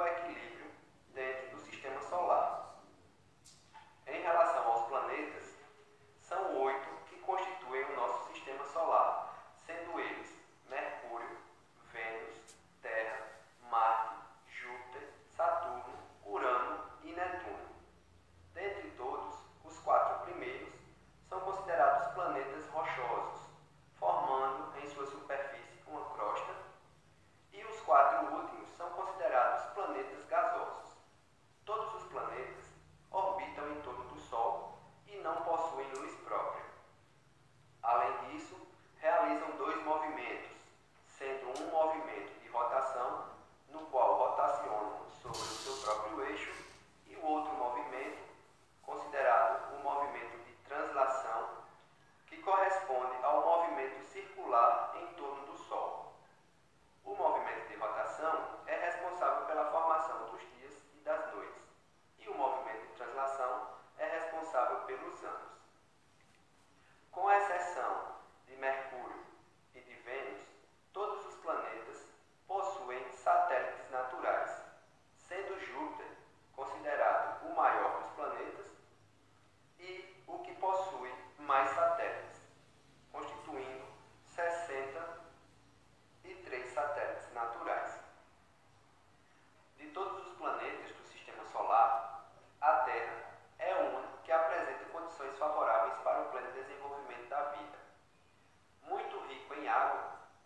working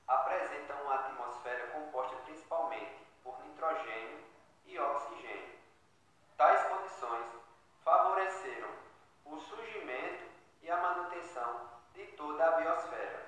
apresentam uma atmosfera composta principalmente por nitrogênio e oxigênio. Tais condições favoreceram o surgimento e a manutenção de toda a biosfera.